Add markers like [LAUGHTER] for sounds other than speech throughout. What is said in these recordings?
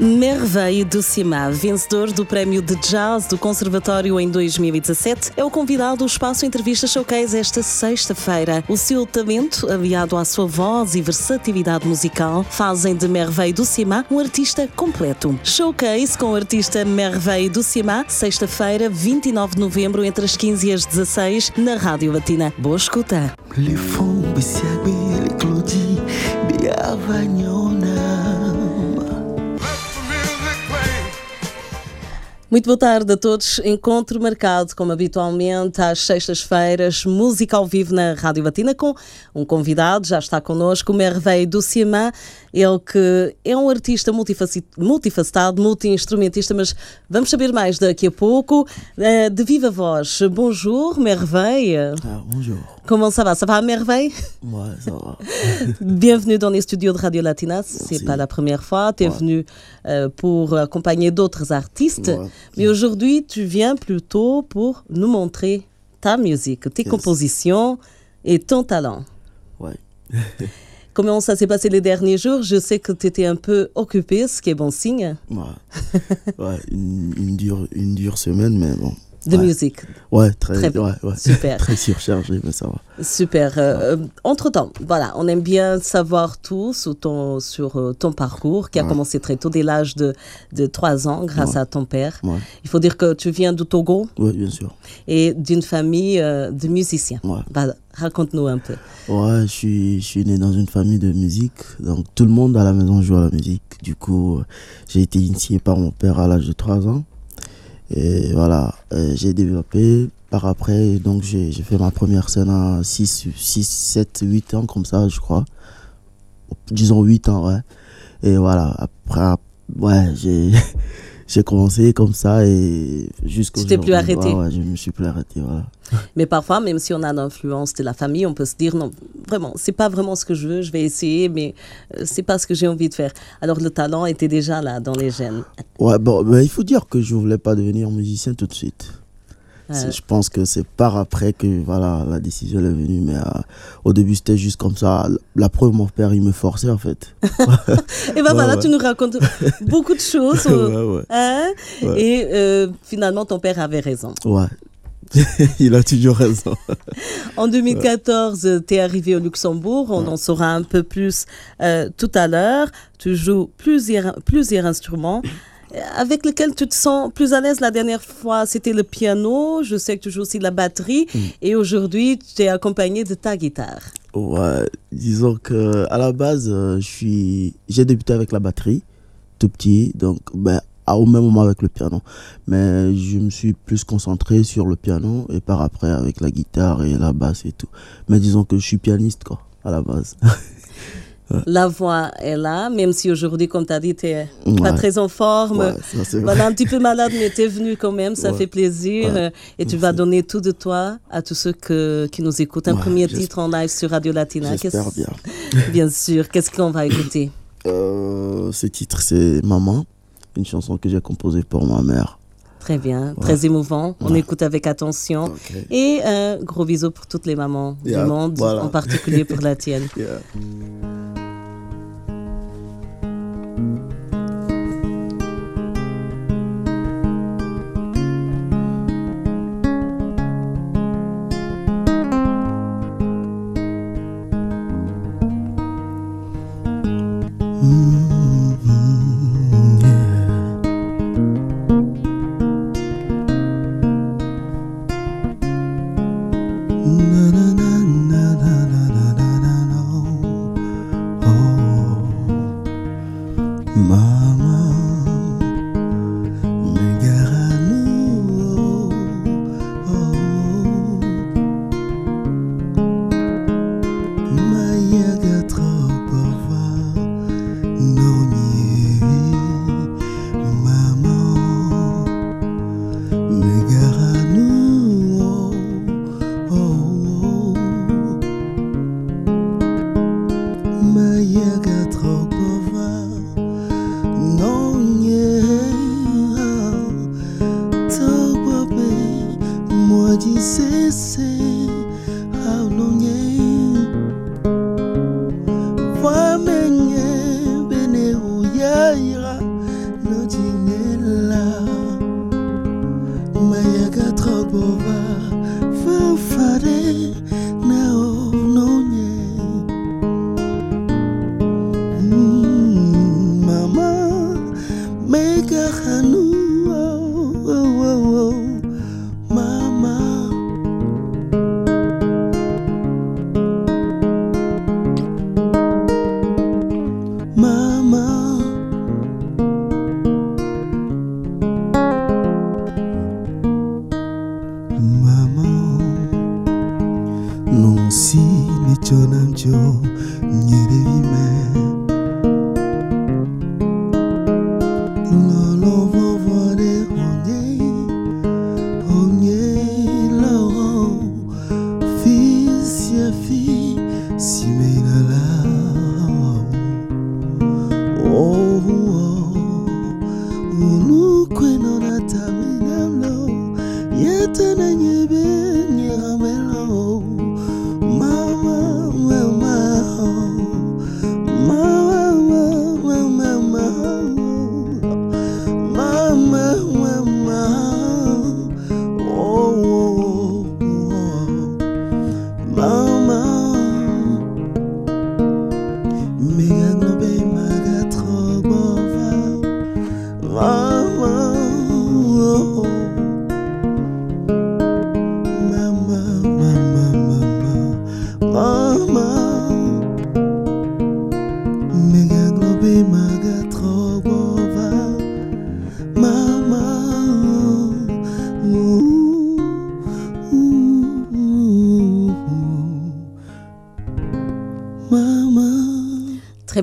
Merveille do Cima, vencedor do Prémio de Jazz do Conservatório em 2017, é o convidado do Espaço Entrevista Showcase esta sexta-feira. O seu talento, aliado à sua voz e versatilidade musical, fazem de Merveille do Cima um artista completo. Showcase com o artista Merveille do Cima, sexta-feira, 29 de novembro, entre as 15 e as 16, na Rádio Latina. Boa escuta! Muito boa tarde a todos. Encontro marcado, como habitualmente, às sextas-feiras, música ao vivo na Rádio Batina com um convidado, já está connosco, o Merveille do Ciamã, ele que é um artista multifacetado, multi-instrumentista, mas vamos saber mais daqui a pouco. Eh, de viva voz, bonjour, Merveille. Ah, bonjour. Comment ça va Ça va merveille Ouais, ça va. [LAUGHS] Bienvenue dans les studios de Radio Latina. C'est pas la première fois. Tu es venu euh, pour accompagner d'autres artistes. Ouais. Mais aujourd'hui, tu viens plutôt pour nous montrer ta musique, tes yes. compositions et ton talent. Ouais. [LAUGHS] Comment ça s'est passé les derniers jours? Je sais que tu étais un peu occupé, ce qui est bon signe. Ouais, ouais une, une, dure, une dure semaine, mais bon, de ouais. musique. Ouais, très, très. Ouais, ouais. Super. [LAUGHS] très surchargé, mais ça va. Super. Euh, Entre-temps, voilà, on aime bien savoir tout sur ton, sur euh, ton parcours qui a commencé très tôt, dès l'âge de, de 3 ans, grâce à ton père. Il faut dire que tu viens du Togo. Oui, bien sûr. Et d'une famille euh, de musiciens. Bah, Raconte-nous un peu. Ouais, je suis, je suis né dans une famille de musique. Donc tout le monde à la maison joue à la musique. Du coup, j'ai été initié par mon père à l'âge de 3 ans. Et voilà, euh, j'ai développé. Par après, donc j'ai fait ma première scène à 6, 6, 7, 8 ans, comme ça, je crois. Disons 8 ans, ouais. Et voilà, après, ouais, j'ai. [LAUGHS] j'ai commencé comme ça et jusqu'au Tu t'es plus arrêté. Ouais, ouais, je me suis plus arrêté, voilà. [LAUGHS] Mais parfois, même si on a l'influence de la famille, on peut se dire non, vraiment, c'est pas vraiment ce que je veux, je vais essayer, mais c'est pas ce que j'ai envie de faire. Alors le talent était déjà là dans les gènes. Ouais, bon, mais il faut dire que je voulais pas devenir musicien tout de suite. Euh... Je pense que c'est par après que voilà la décision est venue, mais euh, au début c'était juste comme ça. La preuve, mon père il me forçait en fait. [LAUGHS] et ben voilà, tu nous racontes [LAUGHS] beaucoup de choses. ouais, hein et euh, finalement ton père avait raison. Ouais, [LAUGHS] il a toujours raison. en 2014, tu es arrivé au Luxembourg. On en saura un peu plus euh, tout à l'heure. Tu joues plusieurs, plusieurs instruments. [CLEARS THROAT] Avec lesquels tu te sens plus à l'aise la dernière fois, c'était le piano. Je sais que tu joues aussi la batterie. Mm. Et aujourd'hui, tu es accompagné de ta guitare. Ouais, disons que à la base, je suis, j'ai débuté avec la batterie, tout petit. Donc, ben, au même moment avec le piano. Mais je me suis plus concentré sur le piano et par après avec la guitare et la basse et tout. Mais disons que je suis pianiste, quoi, à la base. [LAUGHS] La voix est là, même si aujourd'hui, comme tu as dit, tu n'es pas très en forme. Ouais, ça, voilà, un petit peu malade, mais tu es venu quand même, ça fait plaisir. Et tu vas donner tout de toi à tous ceux que, qui nous écoutent. Un premier titre en live sur Radio Latina. J'espère bien. [LAUGHS] bien sûr. Qu'est-ce qu'on va écouter? Euh, Ce titre, c'est Maman, une chanson que j'ai composée pour ma mère. Très bien, ouais. très émouvant. On ouais. écoute avec attention. Okay. Et un gros bisou pour toutes les mamans yeah, du monde, voilà. en particulier pour la [LAUGHS] tienne. Yeah.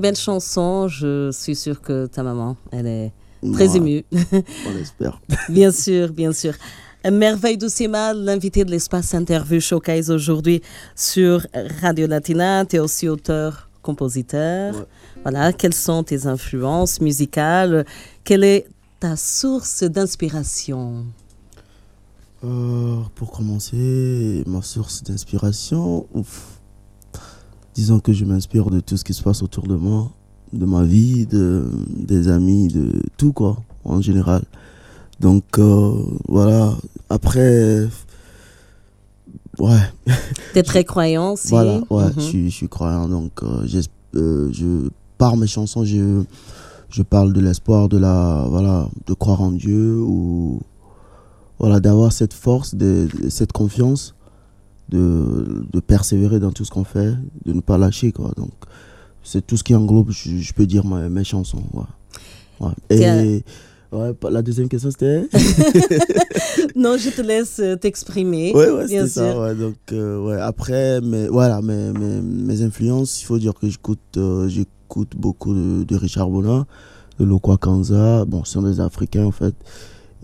Belle chanson. Je suis sûre que ta maman, elle est très émue. On l'espère. [LAUGHS] bien sûr, bien sûr. Merveille Doucema, l'invité de l'espace interview showcase aujourd'hui sur Radio Latina. Tu es aussi auteur, compositeur. Ouais. Voilà, quelles sont tes influences musicales? Quelle est ta source d'inspiration? Euh, pour commencer, ma source d'inspiration, ouf. Disons que je m'inspire de tout ce qui se passe autour de moi, de ma vie, de, des amis, de tout quoi, en général. Donc euh, voilà, après, ouais, [LAUGHS] Tu es très croyant aussi voilà, ouais, Mhm. je, suis, je suis croyant, donc euh, euh, je, par mes chansons, je, je parle de l'espoir, de la, voilà, de croire en Dieu ou voilà, d'avoir cette force, de, de- cette confiance, de, de persévérer dans tout ce qu'on fait, de ne pas lâcher quoi. Donc c'est tout ce qui englobe, je, je peux dire ma- mes chansons. Ouais. Ouais. Et ouais, la deuxième question c'était? [LAUGHS] Non, je te laisse euh, t'exprimer. Ouais, ouais, c'était ça. Ouais, donc, euh, ouais, après, mais, voilà, mes, mes, mes influences, il faut dire que j'écoute euh, j'écoute beaucoup de, de Richard Bona, de Lokwa Kanza. Bon, ce sont des Africains, en fait.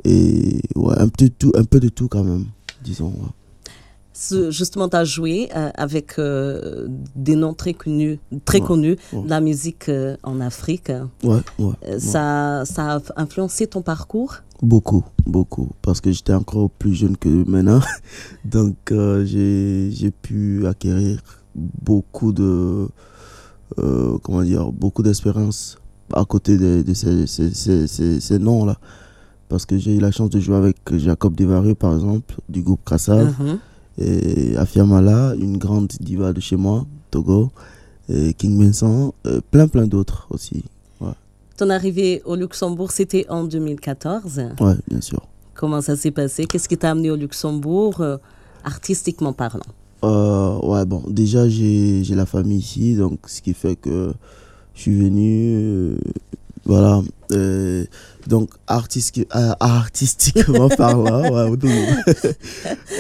Et ouais, un peu de tout, un peu de tout quand même, disons. ouais. Justement, tu as joué euh, avec euh, des noms très connus, très Ouais, connus ouais. de la musique euh, en Afrique. Ouais, ouais, ouais. Ça, ça a influencé ton parcours? Beaucoup, beaucoup. Parce que j'étais encore plus jeune que maintenant. [LAUGHS] Donc, j'ai pu acquérir beaucoup de. comment dire Beaucoup d'expérience à côté de, de ces, ces, ces, ces- ces noms-là. Parce que j'ai eu la chance de jouer avec Jacob Desvarieux, par exemple, du groupe Krassav. Mhm. Et Afiamala, une grande diva de chez moi, Togo. Et King Vincent, euh, plein, plein d'autres aussi. Ton arrivée au Luxembourg, c'était en 2014. Ouais, bien sûr. Comment ça s'est passé? Qu'est-ce qui t'a amené au Luxembourg, euh, artistiquement parlant? Euh, ouais, bon, déjà, j'ai j'ai la famille ici, donc ce qui fait que je suis venu. euh, voilà. euh, donc, artistique, euh, artistiquement [LAUGHS] parlant, ouais.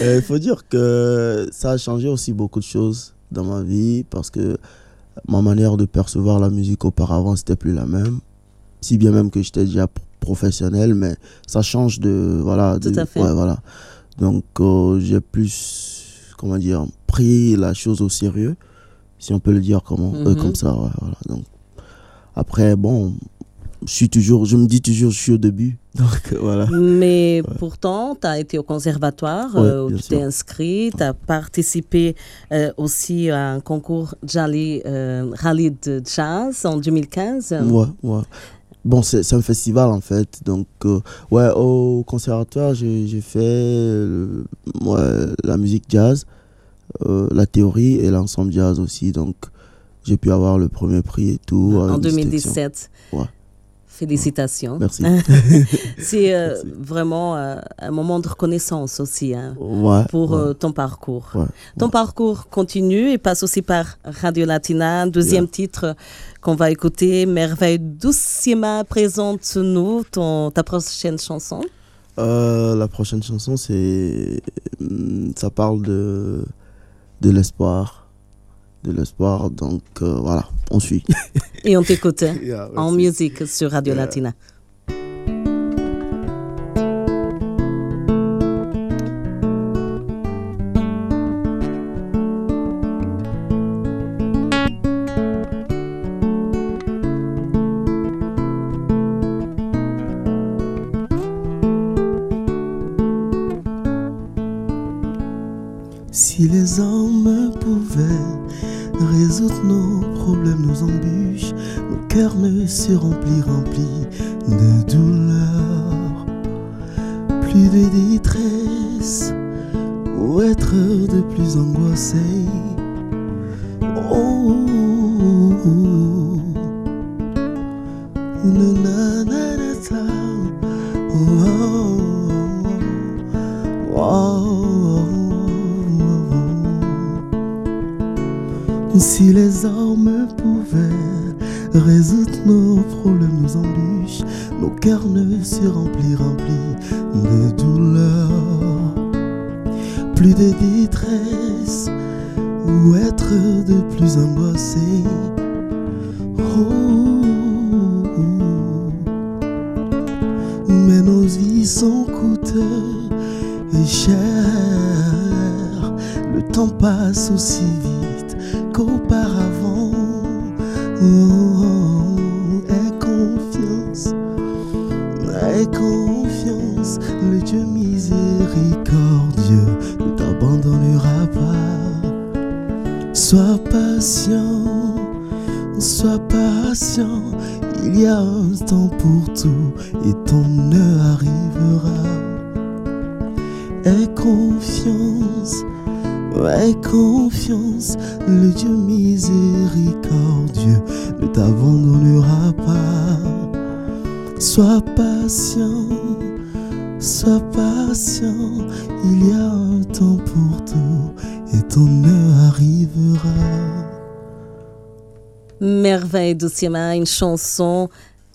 Euh, Il faut dire que ça a changé aussi beaucoup de choses dans ma vie parce que ma manière de percevoir la musique auparavant, c'était plus la même. Si bien même que j'étais déjà pro- professionnel, mais ça change de. Voilà. Tout de- à fait. Ouais, voilà. Donc, euh, j'ai plus, comment dire, pris la chose au sérieux, si on peut le dire comment, Mhm. comme ça. ouais, voilà. Donc, après, bon, je suis toujours, je me dis toujours, je suis au début. [LAUGHS] Donc, voilà. Mais pourtant, tu as été au conservatoire, Ouais, euh, où tu t'es inscrit, tu as participé euh, aussi à un concours Jali euh, Rallye de Jazz en 2015. Ouais, ouais. Bon, c'est un festival en fait. Donc, euh, ouais, au conservatoire, j'ai fait la musique jazz, la théorie et l'ensemble jazz aussi. Donc, j'ai pu avoir le premier prix et tout. en avec distinction. 2017. Ouais. Félicitations. Merci. [LAUGHS] C'est euh, vraiment euh, un moment de reconnaissance aussi hein, Ouais. pour ouais, euh, ton parcours. ouais, Ton parcours continue et passe aussi par Radio Latina. Deuxième titre qu'on va écouter, Merveille Doucima, présente-nous ta prochaine chanson. La prochaine chanson, c'est. hum, Ça parle de de l'espoir. De l'espoir, donc euh, voilà, on suit. [LAUGHS] Et on t'écoute [LAUGHS] Yeah, en musique sur Radio Yeah. Latina. Si les hommes nos problèmes, nos embûches, nos cœurs ne se remplissent remplis de douleur. Plus de détresse, ou être de plus angoissé. Si les hommes pouvaient résoudre nos problèmes, nos embûches, nos cœurs ne se remplissent remplis de douleur. Plus de détresse, ou être de plus angoissé. Oh, mais nos vies sont coûteuses et chères. Le temps passe aussi vite Dieu miséricordieux ne t'abandonnera pas. Sois patient, sois patient. Il y a un temps pour tout et ton heure arrivera. Aie confiance, aie confiance. Le Dieu miséricordieux ne t'abandonnera pas. Sois patient, sois patient. Il y a un temps pour tout et ton heure arrivera. Merveille de Siema, une chanson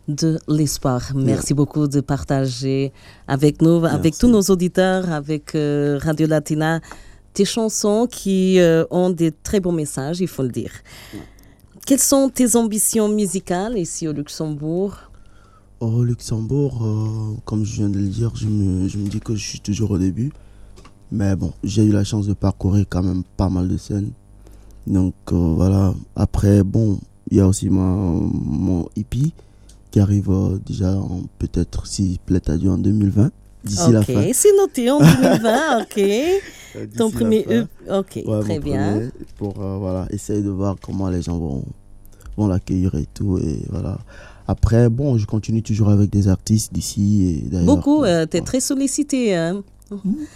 de l'espoir. Merci beaucoup de partager avec nous, avec tous nos auditeurs, avec euh, Radio Latina, tes chansons qui euh, ont des très beaux messages, il faut le dire. Quelles sont tes ambitions musicales ici au Luxembourg? Au Luxembourg, euh, comme je viens de le dire, je me, je me dis que je suis toujours au début. Mais bon, j'ai eu la chance de parcourir quand même pas mal de scènes. Donc euh, voilà. Après, bon, il y a aussi ma, mon hippie qui arrive euh, déjà peut-être, s'il plaît à Dieu, en 2020. D'ici la Ok, fin. c'est noté en 2020, [LAUGHS] ok. Ton la premier. E, ok, Ouais, très bien. Pour euh, voilà, essayer de voir comment les gens vont, vont l'accueillir et tout. Et voilà. Après, bon, je continue toujours avec des artistes d'ici et d'ailleurs. Beaucoup, Ouais. tu es très sollicité. Hein?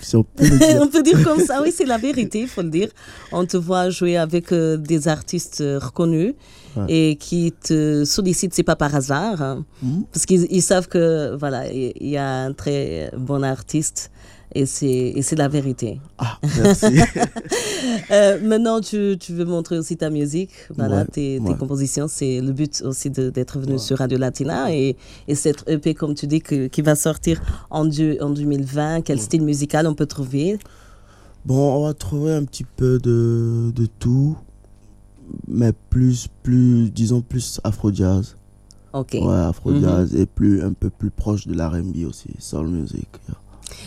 Si on peut dire. [LAUGHS] on peut dire comme ça, oui, c'est la vérité, il faut le dire. On te voit jouer avec euh, des artistes euh, reconnus Ouais. et qui te sollicitent, c'est pas par hasard, hein, Mhm. parce qu'ils ils savent que voilà, il il y a un très bon artiste et c'est la vérité. Ah, merci. [LAUGHS] Euh, maintenant, tu, tu veux montrer aussi ta musique, voilà, Ouais, tes, compositions. C'est le but aussi d'être venu Ouais. sur Radio Latina et, et cette EP, comme tu dis, que- qui va sortir en, du- en 2020. Quel style musical on peut trouver? Bon, on va trouver un petit peu de, de tout, mais plus, plus, disons, plus afro-jazz. Ok. Ouais, afro-jazz et plus, un peu plus proche de l'R&B aussi, soul music.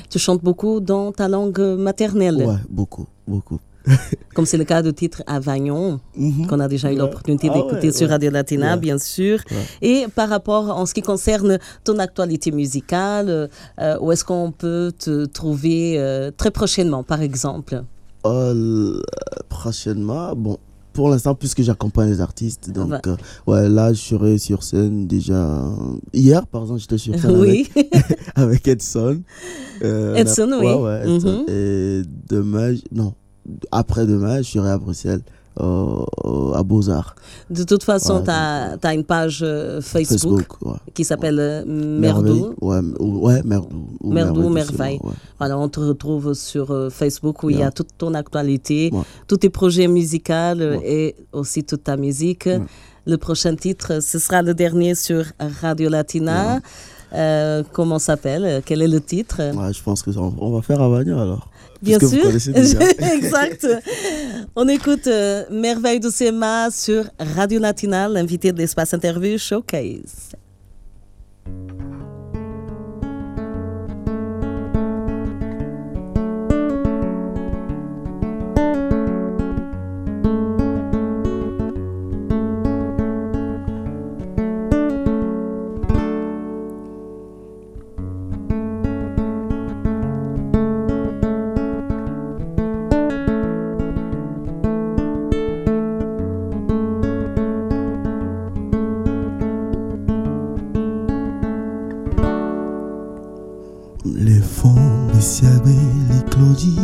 Tu chantes beaucoup dans ta langue maternelle, Ouais, beaucoup, beaucoup. [LAUGHS] comme c'est le cas du titre Avagnon, Mhm. qu'on a déjà eu l'opportunité Ah d'écouter ouais, sur. Radio Latina, Ouais. bien sûr. Ouais. Et par rapport en ce qui concerne ton actualité musicale, euh, où est-ce qu'on peut te trouver euh, très prochainement, par exemple? Euh, prochainement, bon, pour l'instant, puisque j'accompagne les artistes, donc Ouais. euh, ouais, là, je serai sur scène déjà. euh, Hier, par exemple, j'étais sur scène Oui, avec, [LAUGHS] avec Edson. Euh, Edson, a- oui. Ouais, ouais, Edson. Mhm. Et demain, non, après-demain, je serai à Bruxelles, à Beaux-Arts. de toute façon, Ouais, tu as, une page euh, Facebook, Facebook, ouais. qui s'appelle euh, Merdou. Ouais, Merdou. ou Merdou, Merveille. Voilà, on te retrouve sur euh, Facebook où il y a toute ton actualité, tous tes projets musicaux euh, et aussi toute ta musique. Le prochain titre, ce sera le dernier sur Radio Latina. Euh, comment s'appelle Quel est le titre? Ouais, je pense que ça, on va faire Avagnon alors. Bien vous sûr. déjà. [LAUGHS] exact. On écoute euh, Merveille du CMA sur Radio Latina, l'invité de l'espace interview Showcase. Fonds de siagwe, les clodis,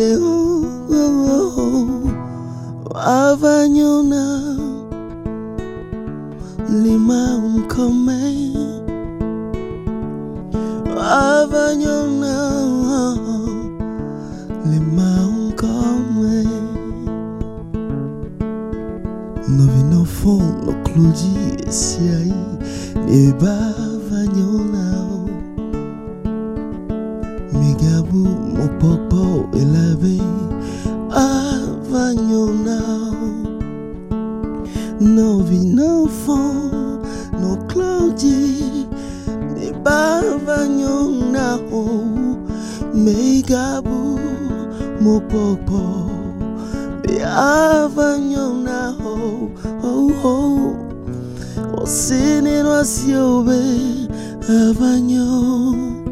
tere avanyona lima umkome avanyona lima umkome novino fon no clodi esse aí neba vanyong na o May gabu mo pokpo Ya vanyong na o oh, ho oh. ho. O sinin was yobe avanyong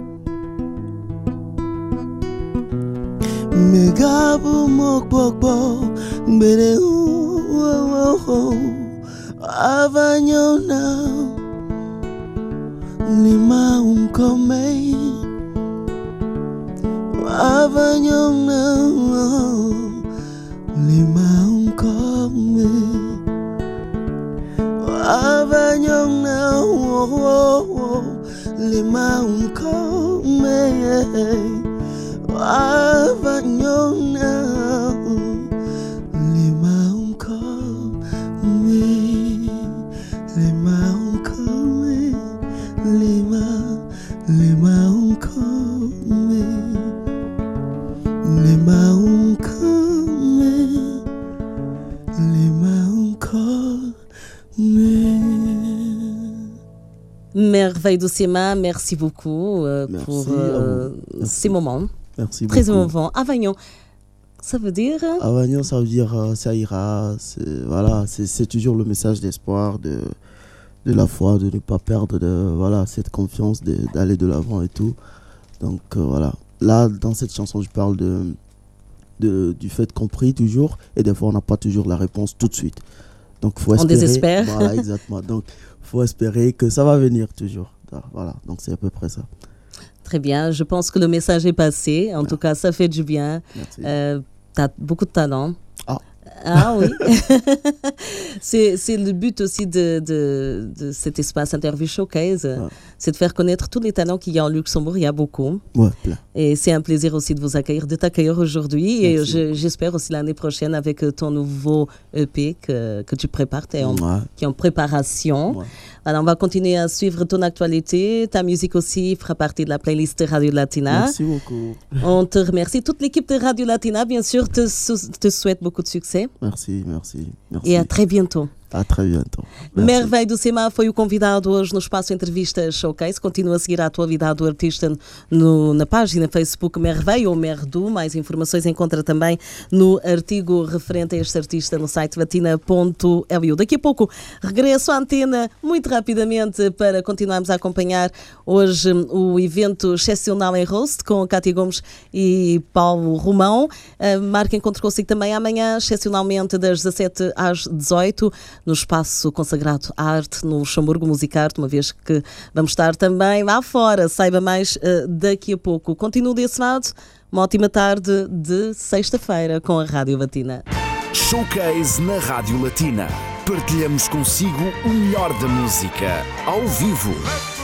Megabu mok pokpo Bere u oh oh oh. Avanyong lima un comei avanyong na lima un come avanyong na lima un come avanyong na Merveille du CMA, merci beaucoup euh, Merci pour euh, ces moments Merci très beaucoup. émouvants. Avagnon, ça veut dire Avagnon, ça veut dire euh, ça ira. c'est- Voilà, c'est toujours le message d'espoir, de, de la foi, de ne pas perdre de, voilà, cette confiance, de- d'aller de l'avant et tout. Donc euh, voilà. Là, dans cette chanson, je parle de, de, du fait qu'on prie toujours et des fois, on n'a pas toujours la réponse tout de suite. Donc, faut On espérer. désespère. Voilà, [LAUGHS] exactement. Donc, faut espérer que ça va venir toujours. Voilà, donc c'est à peu près ça. Très bien, je pense que le message est passé. En tout cas, ça fait du bien. Merci. Euh, tu as beaucoup de talent. Ah. Ah oui. [LAUGHS] c'est le but aussi de, de, de cet espace Interview Showcase. Ouais. C'est de faire connaître tous les talents qu'il y a en Luxembourg. Il y a beaucoup. Ouais. Et c'est un plaisir aussi de vous accueillir, de t'accueillir aujourd'hui. Et je- j'espère aussi l'année prochaine avec ton nouveau EP que, que tu prépares, en- Ouais, qui est en préparation. Alors, on va continuer à suivre ton actualité. Ta musique aussi fera partie de la playlist Radio Latina. Merci beaucoup. On te remercie. Toute l'équipe de Radio Latina, bien sûr, te, sou- te souhaite beaucoup de succès. Merci, merci. merci. E a très bientôt. À très bientôt. Merveille do Sema foi o convidado hoje no espaço Entrevista Showcase. Continua a seguir a atualidade do artista no- na página Facebook Merveille ou Merdu. Mais informações encontra também no artigo referente a este artista no site latina.lu. Daqui a pouco regresso à antena muito rapidamente para continuarmos a acompanhar hoje o evento excepcional em Roast com Cátia Gomes e Paulo Romão. A marca encontro consigo também amanhã, excepcionalmente das 17 às 18 no espaço consagrado à arte, no Chamburgo Musicarte, uma vez que vamos estar também lá fora. Saiba mais uh, daqui a pouco. Continuo desse lado. Uma ótima tarde de sexta-feira com a Rádio Latina. Showcase na Rádio Latina. Partilhamos consigo o melhor da música, ao vivo.